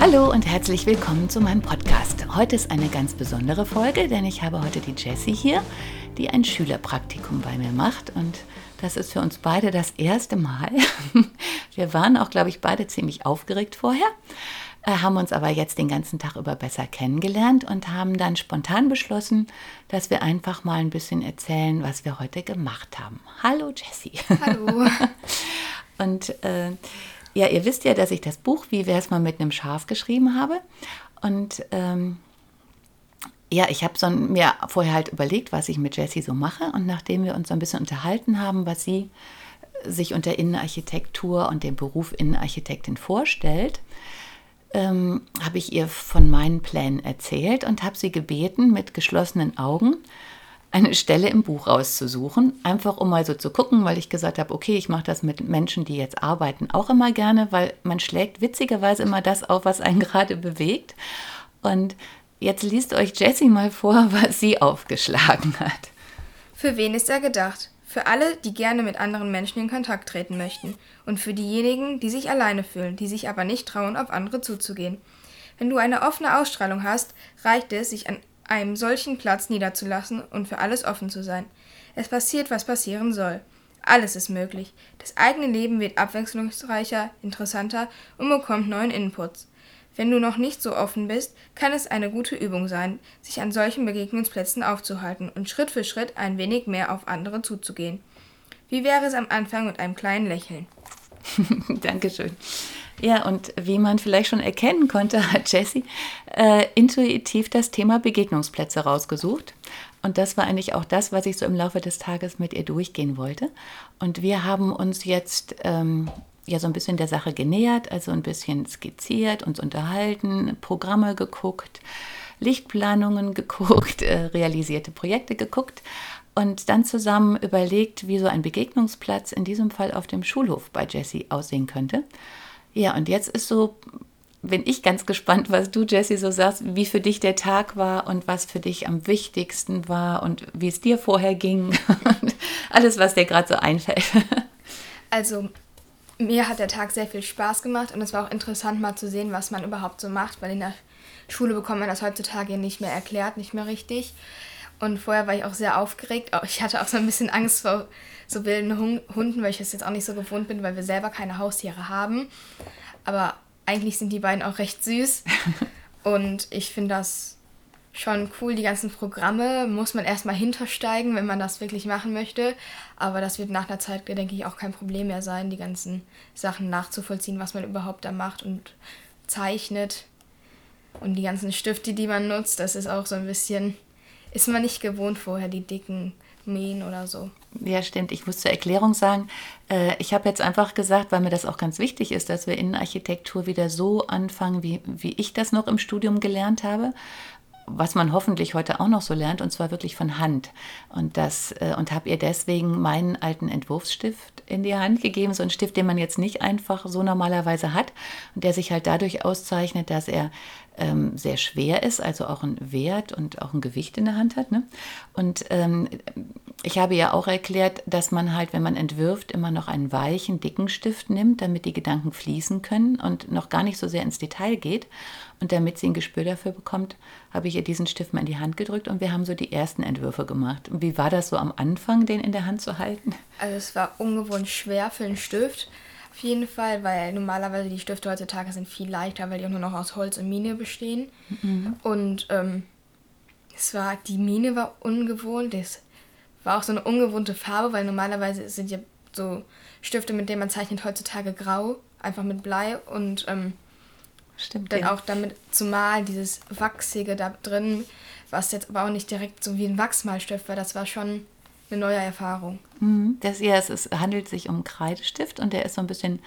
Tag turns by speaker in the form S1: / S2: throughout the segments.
S1: Hallo und herzlich willkommen zu meinem Podcast. Heute ist eine ganz besondere Folge, denn ich habe heute die Jessie hier, die ein Schülerpraktikum bei mir macht und das ist für uns beide das erste Mal. Wir waren auch, glaube ich, beide ziemlich aufgeregt vorher, äh, haben uns aber jetzt den ganzen Tag über besser kennengelernt und haben dann spontan beschlossen, dass wir einfach mal ein bisschen erzählen, was wir heute gemacht haben. Hallo Jessie.
S2: Hallo.
S1: und äh, ja, ihr wisst ja, dass ich das Buch Wie wäre es mal mit einem Schaf geschrieben habe. Und ähm, ja, ich habe so mir vorher halt überlegt, was ich mit Jessie so mache. Und nachdem wir uns so ein bisschen unterhalten haben, was sie sich unter Innenarchitektur und dem Beruf Innenarchitektin vorstellt, ähm, habe ich ihr von meinen Plänen erzählt und habe sie gebeten, mit geschlossenen Augen eine Stelle im Buch rauszusuchen, einfach um mal so zu gucken, weil ich gesagt habe, okay, ich mache das mit Menschen, die jetzt arbeiten, auch immer gerne, weil man schlägt witzigerweise immer das auf, was einen gerade bewegt. Und jetzt liest euch Jessie mal vor, was sie aufgeschlagen hat.
S2: Für wen ist er gedacht? Für alle, die gerne mit anderen Menschen in Kontakt treten möchten. Und für diejenigen, die sich alleine fühlen, die sich aber nicht trauen, auf andere zuzugehen. Wenn du eine offene Ausstrahlung hast, reicht es, sich an einem solchen Platz niederzulassen und für alles offen zu sein. Es passiert, was passieren soll. Alles ist möglich. Das eigene Leben wird abwechslungsreicher, interessanter und bekommt neuen Inputs. Wenn du noch nicht so offen bist, kann es eine gute Übung sein, sich an solchen Begegnungsplätzen aufzuhalten und Schritt für Schritt ein wenig mehr auf andere zuzugehen. Wie wäre es am Anfang mit einem kleinen Lächeln?
S1: Dankeschön. Ja, und wie man vielleicht schon erkennen konnte, hat Jessie äh, intuitiv das Thema Begegnungsplätze rausgesucht. Und das war eigentlich auch das, was ich so im Laufe des Tages mit ihr durchgehen wollte. Und wir haben uns jetzt ähm, ja so ein bisschen der Sache genähert, also ein bisschen skizziert, uns unterhalten, Programme geguckt, Lichtplanungen geguckt, äh, realisierte Projekte geguckt und dann zusammen überlegt, wie so ein Begegnungsplatz in diesem Fall auf dem Schulhof bei Jessie aussehen könnte. Ja, und jetzt ist so, bin ich ganz gespannt, was du, Jessie, so sagst, wie für dich der Tag war und was für dich am wichtigsten war und wie es dir vorher ging und alles, was dir gerade so einfällt.
S2: Also, mir hat der Tag sehr viel Spaß gemacht und es war auch interessant mal zu sehen, was man überhaupt so macht, weil in der Schule bekommt man das heutzutage nicht mehr erklärt, nicht mehr richtig. Und vorher war ich auch sehr aufgeregt. Ich hatte auch so ein bisschen Angst vor so wilden Hunden, weil ich das jetzt auch nicht so gewohnt bin, weil wir selber keine Haustiere haben. Aber eigentlich sind die beiden auch recht süß. Und ich finde das schon cool. Die ganzen Programme muss man erstmal hintersteigen, wenn man das wirklich machen möchte. Aber das wird nach einer Zeit, denke ich, auch kein Problem mehr sein, die ganzen Sachen nachzuvollziehen, was man überhaupt da macht und zeichnet. Und die ganzen Stifte, die man nutzt, das ist auch so ein bisschen ist man nicht gewohnt vorher, die dicken Mähen oder so.
S1: Ja, stimmt. Ich muss zur Erklärung sagen, äh, ich habe jetzt einfach gesagt, weil mir das auch ganz wichtig ist, dass wir Innenarchitektur wieder so anfangen, wie, wie ich das noch im Studium gelernt habe was man hoffentlich heute auch noch so lernt, und zwar wirklich von Hand. Und das äh, und habe ihr deswegen meinen alten Entwurfsstift in die Hand gegeben, so einen Stift, den man jetzt nicht einfach so normalerweise hat und der sich halt dadurch auszeichnet, dass er ähm, sehr schwer ist, also auch ein Wert und auch ein Gewicht in der Hand hat. Ne? Und ähm, ich habe ja auch erklärt, dass man halt, wenn man entwirft, immer noch einen weichen, dicken Stift nimmt, damit die Gedanken fließen können und noch gar nicht so sehr ins Detail geht. Und damit sie ein Gespür dafür bekommt, habe ich ihr diesen Stift mal in die Hand gedrückt und wir haben so die ersten Entwürfe gemacht. Wie war das so am Anfang, den in der Hand zu halten?
S2: Also es war ungewohnt schwer für einen Stift. Auf jeden Fall, weil normalerweise die Stifte heutzutage sind viel leichter, weil die auch nur noch aus Holz und Mine bestehen. Mhm. Und ähm, es war, die Mine war ungewohnt, es war auch so eine ungewohnte Farbe, weil normalerweise sind ja so Stifte, mit denen man zeichnet, heutzutage grau, einfach mit Blei und ähm, Stimmt, dann ja. auch damit zu malen, dieses Wachsige da drin, was jetzt aber auch nicht direkt so wie ein Wachsmalstift war, das war schon eine neue Erfahrung.
S1: Mhm. Das, ja, es ist, handelt sich um einen Kreidestift und der ist so ein bisschen,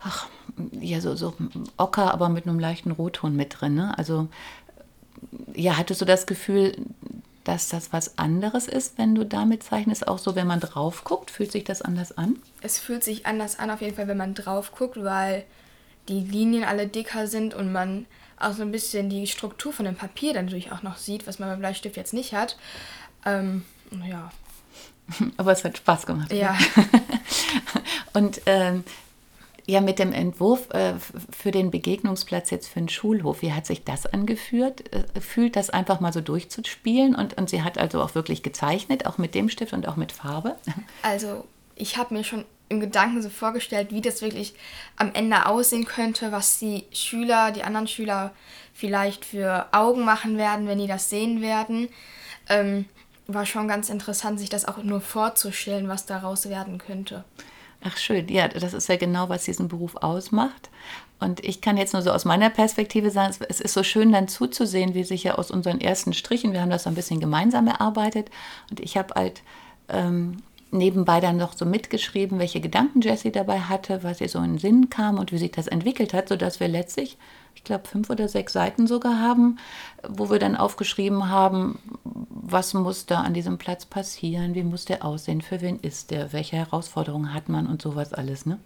S1: ach, ja, so, so ocker, aber mit einem leichten Rotton mit drin. Ne? Also, ja, hattest du das Gefühl, dass das was anderes ist, wenn du damit zeichnest? Auch so, wenn man drauf guckt, fühlt sich das anders an?
S2: Es fühlt sich anders an, auf jeden Fall, wenn man drauf guckt, weil die Linien alle dicker sind und man auch so ein bisschen die Struktur von dem Papier dann natürlich auch noch sieht, was man beim Bleistift jetzt nicht hat. Ähm, ja.
S1: Aber es hat Spaß gemacht.
S2: Ja.
S1: und ähm, ja, mit dem Entwurf äh, für den Begegnungsplatz jetzt für den Schulhof, wie hat sich das angeführt? Äh, fühlt das einfach mal so durchzuspielen und, und sie hat also auch wirklich gezeichnet, auch mit dem Stift und auch mit Farbe?
S2: Also ich habe mir schon im Gedanken so vorgestellt, wie das wirklich am Ende aussehen könnte, was die Schüler, die anderen Schüler vielleicht für Augen machen werden, wenn die das sehen werden. Ähm, war schon ganz interessant, sich das auch nur vorzustellen, was daraus werden könnte.
S1: Ach schön, ja, das ist ja genau, was diesen Beruf ausmacht. Und ich kann jetzt nur so aus meiner Perspektive sagen, es ist so schön dann zuzusehen, wie sich ja aus unseren ersten Strichen, wir haben das so ein bisschen gemeinsam erarbeitet und ich habe halt ähm, nebenbei dann noch so mitgeschrieben, welche Gedanken Jessie dabei hatte, was ihr so in den Sinn kam und wie sich das entwickelt hat, sodass wir letztlich, ich glaube, fünf oder sechs Seiten sogar haben, wo wir dann aufgeschrieben haben, was muss da an diesem Platz passieren, wie muss der aussehen, für wen ist der, welche Herausforderungen hat man und sowas alles. Ne?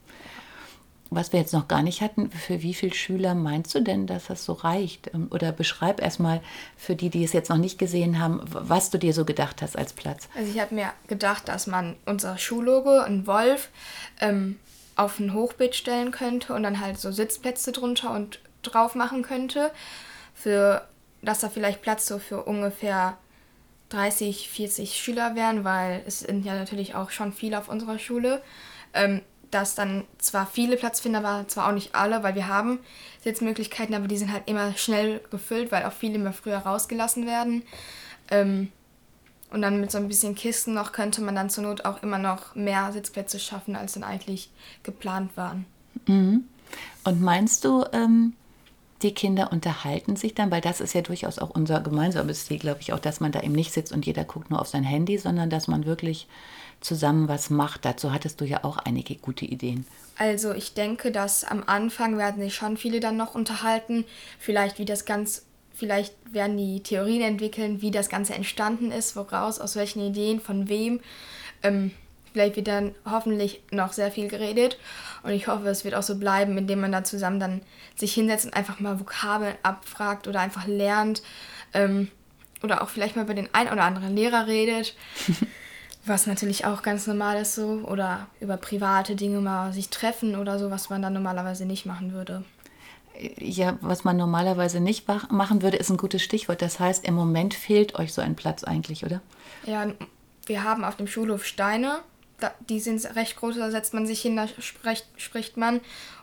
S1: was wir jetzt noch gar nicht hatten, für wie viele Schüler meinst du denn, dass das so reicht? Ähm, oder beschreib erstmal für die, die es jetzt noch nicht gesehen haben, was du dir so gedacht hast als Platz.
S2: Also ich habe mir gedacht, dass man unser Schullogo, ein Wolf, ähm, auf ein Hochbeet stellen könnte und dann halt so Sitzplätze drunter und drauf machen könnte. Für, dass da vielleicht Platz so für ungefähr 30, 40 Schüler wären, weil es sind ja natürlich auch schon viele auf unserer Schule. Ähm, dass dann zwar viele Platz finden, aber zwar auch nicht alle, weil wir haben Sitzmöglichkeiten, aber die sind halt immer schnell gefüllt, weil auch viele immer früher rausgelassen werden. Ähm, und dann mit so ein bisschen Kisten noch könnte man dann zur Not auch immer noch mehr Sitzplätze schaffen, als dann eigentlich geplant waren.
S1: Mhm. Und meinst du, ähm, die Kinder unterhalten sich dann, weil das ist ja durchaus auch unser gemeinsames Ziel, glaube ich, auch, dass man da eben nicht sitzt und jeder guckt nur auf sein Handy, sondern dass man wirklich zusammen was macht. Dazu hattest du ja auch einige gute Ideen.
S2: Also ich denke, dass am Anfang werden sich schon viele dann noch unterhalten, vielleicht wie das ganz, vielleicht werden die Theorien entwickeln, wie das Ganze entstanden ist, woraus, aus welchen Ideen, von wem. Ähm, vielleicht wird dann hoffentlich noch sehr viel geredet und ich hoffe, es wird auch so bleiben, indem man da zusammen dann sich hinsetzt und einfach mal Vokabeln abfragt oder einfach lernt ähm, oder auch vielleicht mal über den ein oder anderen Lehrer redet. Was natürlich auch ganz normal ist so. Oder über private Dinge mal sich treffen oder so, was man dann normalerweise nicht machen würde.
S1: Ja, was man normalerweise nicht machen würde, ist ein gutes Stichwort. Das heißt, im Moment fehlt euch so ein Platz eigentlich, oder?
S2: Ja, wir haben auf dem Schulhof Steine. Die sind recht groß, da setzt man sich hin, da spricht, spricht man.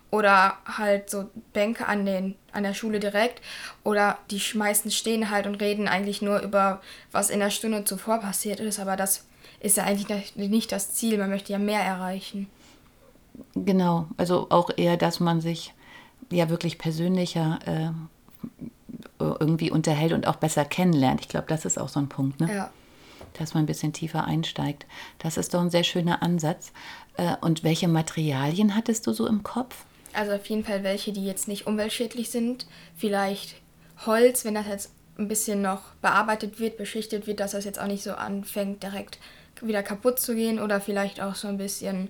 S2: Oder halt so Bänke an, den, an der Schule direkt. Oder die meisten stehen halt und reden eigentlich nur über, was in der Stunde zuvor passiert ist. Aber das ist ja eigentlich nicht das Ziel. Man möchte ja mehr erreichen.
S1: Genau, also auch eher, dass man sich ja wirklich persönlicher äh, irgendwie unterhält und auch besser kennenlernt. Ich glaube, das ist auch so ein Punkt, ne?
S2: Ja.
S1: Dass man ein bisschen tiefer einsteigt. Das ist doch ein sehr schöner Ansatz. Äh, und welche Materialien hattest du so im Kopf?
S2: Also auf jeden Fall welche, die jetzt nicht umweltschädlich sind. Vielleicht Holz, wenn das jetzt ein bisschen noch bearbeitet wird, beschichtet wird, dass das jetzt auch nicht so anfängt, direkt wieder kaputt zu gehen oder vielleicht auch so ein bisschen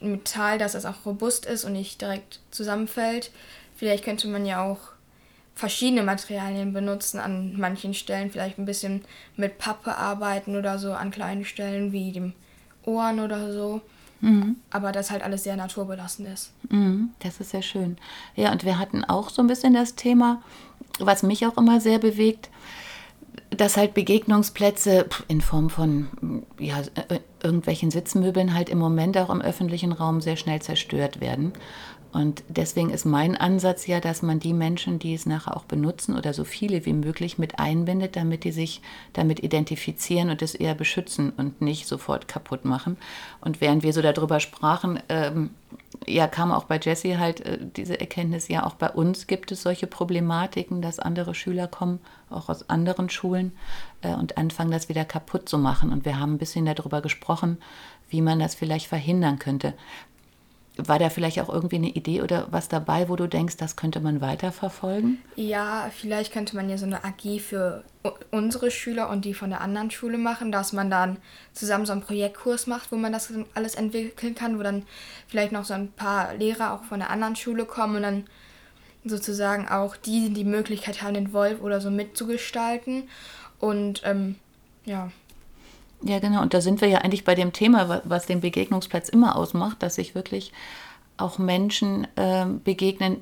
S2: Metall, dass es auch robust ist und nicht direkt zusammenfällt. Vielleicht könnte man ja auch verschiedene Materialien benutzen an manchen Stellen, vielleicht ein bisschen mit Pappe arbeiten oder so an kleinen Stellen wie dem Ohren oder so. Mhm. Aber das halt alles sehr naturbelassen ist.
S1: Mhm, das ist sehr schön. Ja, und wir hatten auch so ein bisschen das Thema, was mich auch immer sehr bewegt, dass halt Begegnungsplätze in Form von ja, äh, irgendwelchen Sitzmöbeln halt im Moment auch im öffentlichen Raum sehr schnell zerstört werden. Und deswegen ist mein Ansatz ja, dass man die Menschen, die es nachher auch benutzen oder so viele wie möglich mit einbindet, damit die sich damit identifizieren und es eher beschützen und nicht sofort kaputt machen. Und während wir so darüber sprachen, ähm, ja, kam auch bei Jessie halt äh, diese Erkenntnis, ja, auch bei uns gibt es solche Problematiken, dass andere Schüler kommen, auch aus anderen Schulen, äh, und anfangen, das wieder kaputt zu machen. Und wir haben ein bisschen darüber gesprochen, wie man das vielleicht verhindern könnte. War da vielleicht auch irgendwie eine Idee oder was dabei, wo du denkst, das könnte man weiterverfolgen?
S2: Ja, vielleicht könnte man ja so eine AG für unsere Schüler und die von der anderen Schule machen, dass man dann zusammen so einen Projektkurs macht, wo man das alles entwickeln kann, wo dann vielleicht noch so ein paar Lehrer auch von der anderen Schule kommen und dann sozusagen auch die die Möglichkeit haben, den Wolf oder so mitzugestalten. Und ähm, ja.
S1: Ja, genau. Und da sind wir ja eigentlich bei dem Thema, was den Begegnungsplatz immer ausmacht, dass sich wirklich auch Menschen äh, begegnen,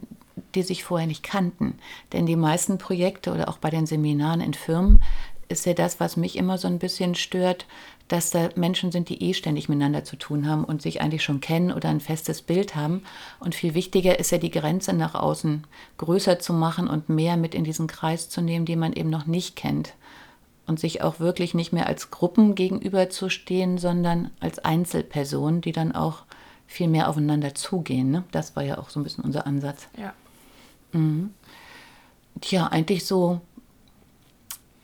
S1: die sich vorher nicht kannten. Denn die meisten Projekte oder auch bei den Seminaren in Firmen ist ja das, was mich immer so ein bisschen stört, dass da Menschen sind, die eh ständig miteinander zu tun haben und sich eigentlich schon kennen oder ein festes Bild haben. Und viel wichtiger ist ja die Grenze nach außen größer zu machen und mehr mit in diesen Kreis zu nehmen, die man eben noch nicht kennt und sich auch wirklich nicht mehr als Gruppen gegenüberzustehen, sondern als Einzelpersonen, die dann auch viel mehr aufeinander zugehen. Ne? Das war ja auch so ein bisschen unser Ansatz.
S2: Ja.
S1: Mhm. Tja, eigentlich so.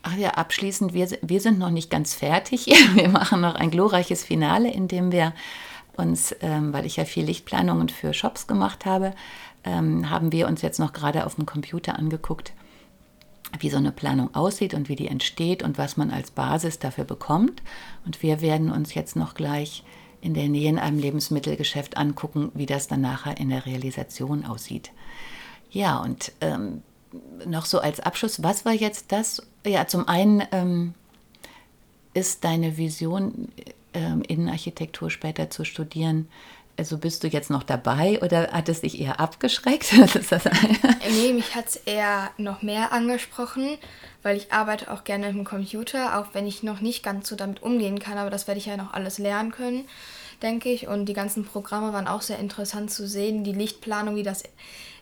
S1: Ach ja, abschließend, wir, wir sind noch nicht ganz fertig. Wir machen noch ein glorreiches Finale, in dem wir uns, ähm, weil ich ja viel Lichtplanungen für Shops gemacht habe, ähm, haben wir uns jetzt noch gerade auf dem Computer angeguckt, wie so eine Planung aussieht und wie die entsteht und was man als Basis dafür bekommt. Und wir werden uns jetzt noch gleich in der Nähe in einem Lebensmittelgeschäft angucken, wie das dann nachher in der Realisation aussieht. Ja, und ähm, noch so als Abschluss, was war jetzt das? Ja, zum einen ähm, ist deine Vision, ähm, Innenarchitektur später zu studieren, also bist du jetzt noch dabei oder hat es dich eher abgeschreckt?
S2: nee, mich hat es eher noch mehr angesprochen, weil ich arbeite auch gerne im Computer, auch wenn ich noch nicht ganz so damit umgehen kann, aber das werde ich ja noch alles lernen können, denke ich. Und die ganzen Programme waren auch sehr interessant zu sehen. Die Lichtplanung, wie das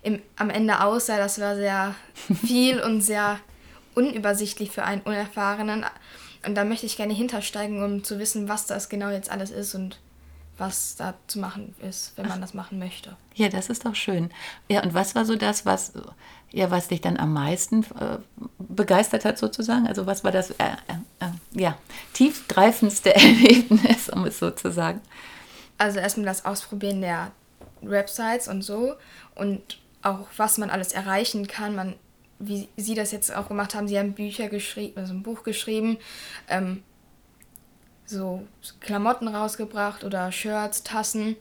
S2: im, am Ende aussah, das war sehr viel und sehr unübersichtlich für einen Unerfahrenen. Und da möchte ich gerne hintersteigen, um zu wissen, was das genau jetzt alles ist und was da zu machen ist, wenn man das machen möchte.
S1: Ja, das ist doch schön. Ja, und was war so das, was, ja, was dich dann am meisten äh, begeistert hat sozusagen? Also was war das äh, äh, äh ja, tiefgreifendste Erlebnis, um es so zu sagen?
S2: Also erstmal das Ausprobieren der Websites und so und auch was man alles erreichen kann. Man, wie Sie das jetzt auch gemacht haben, Sie haben Bücher geschrieben, also ein Buch geschrieben. Ähm, so Klamotten rausgebracht oder Shirts, Tassen.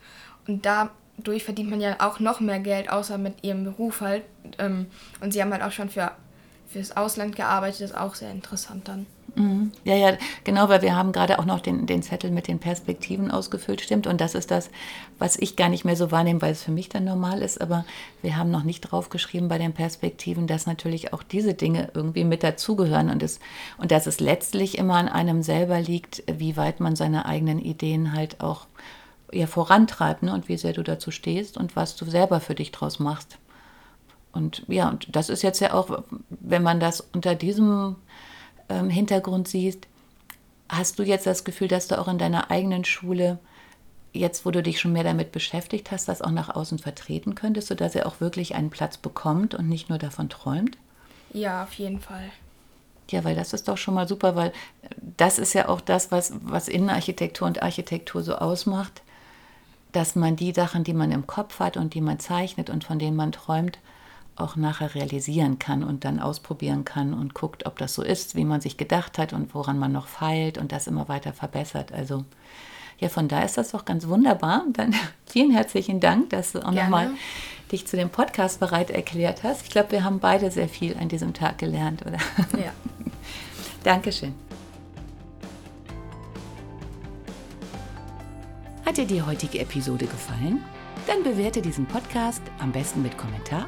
S2: Und dadurch verdient man ja auch noch mehr Geld, außer mit ihrem Beruf halt. Ähm, und sie haben halt auch schon für, fürs Ausland gearbeitet, das ist auch sehr interessant dann.
S1: Mhm. Ja, ja, genau, weil wir haben gerade auch noch den, den Zettel mit den Perspektiven ausgefüllt, stimmt. Und das ist das, was ich gar nicht mehr so wahrnehme, weil es für mich dann normal ist. Aber wir haben noch nicht draufgeschrieben bei den Perspektiven, dass natürlich auch diese Dinge irgendwie mit dazugehören und, es, und dass es letztlich immer an einem selber liegt, wie weit man seine eigenen Ideen halt auch ja, vorantreibt ne? und wie sehr du dazu stehst und was du selber für dich draus machst. Und ja, und das ist jetzt ja auch, wenn man das unter diesem ähm, Hintergrund siehst, hast du jetzt das Gefühl, dass du auch in deiner eigenen Schule, jetzt wo du dich schon mehr damit beschäftigt hast, das auch nach außen vertreten könntest, sodass er auch wirklich einen Platz bekommt und nicht nur davon träumt?
S2: Ja, auf jeden Fall.
S1: Ja, weil das ist doch schon mal super, weil das ist ja auch das, was, was Innenarchitektur und Architektur so ausmacht, dass man die Sachen, die man im Kopf hat und die man zeichnet und von denen man träumt, auch nachher realisieren kann und dann ausprobieren kann und guckt, ob das so ist, wie man sich gedacht hat und woran man noch feilt und das immer weiter verbessert. Also ja, von da ist das doch ganz wunderbar. Und dann vielen herzlichen Dank, dass du auch nochmal dich zu dem Podcast bereit erklärt hast. Ich glaube, wir haben beide sehr viel an diesem Tag gelernt, oder?
S2: Ja.
S1: Dankeschön. Hat dir die heutige Episode gefallen? Dann bewerte diesen Podcast am besten mit Kommentar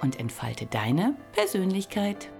S1: und entfalte deine Persönlichkeit.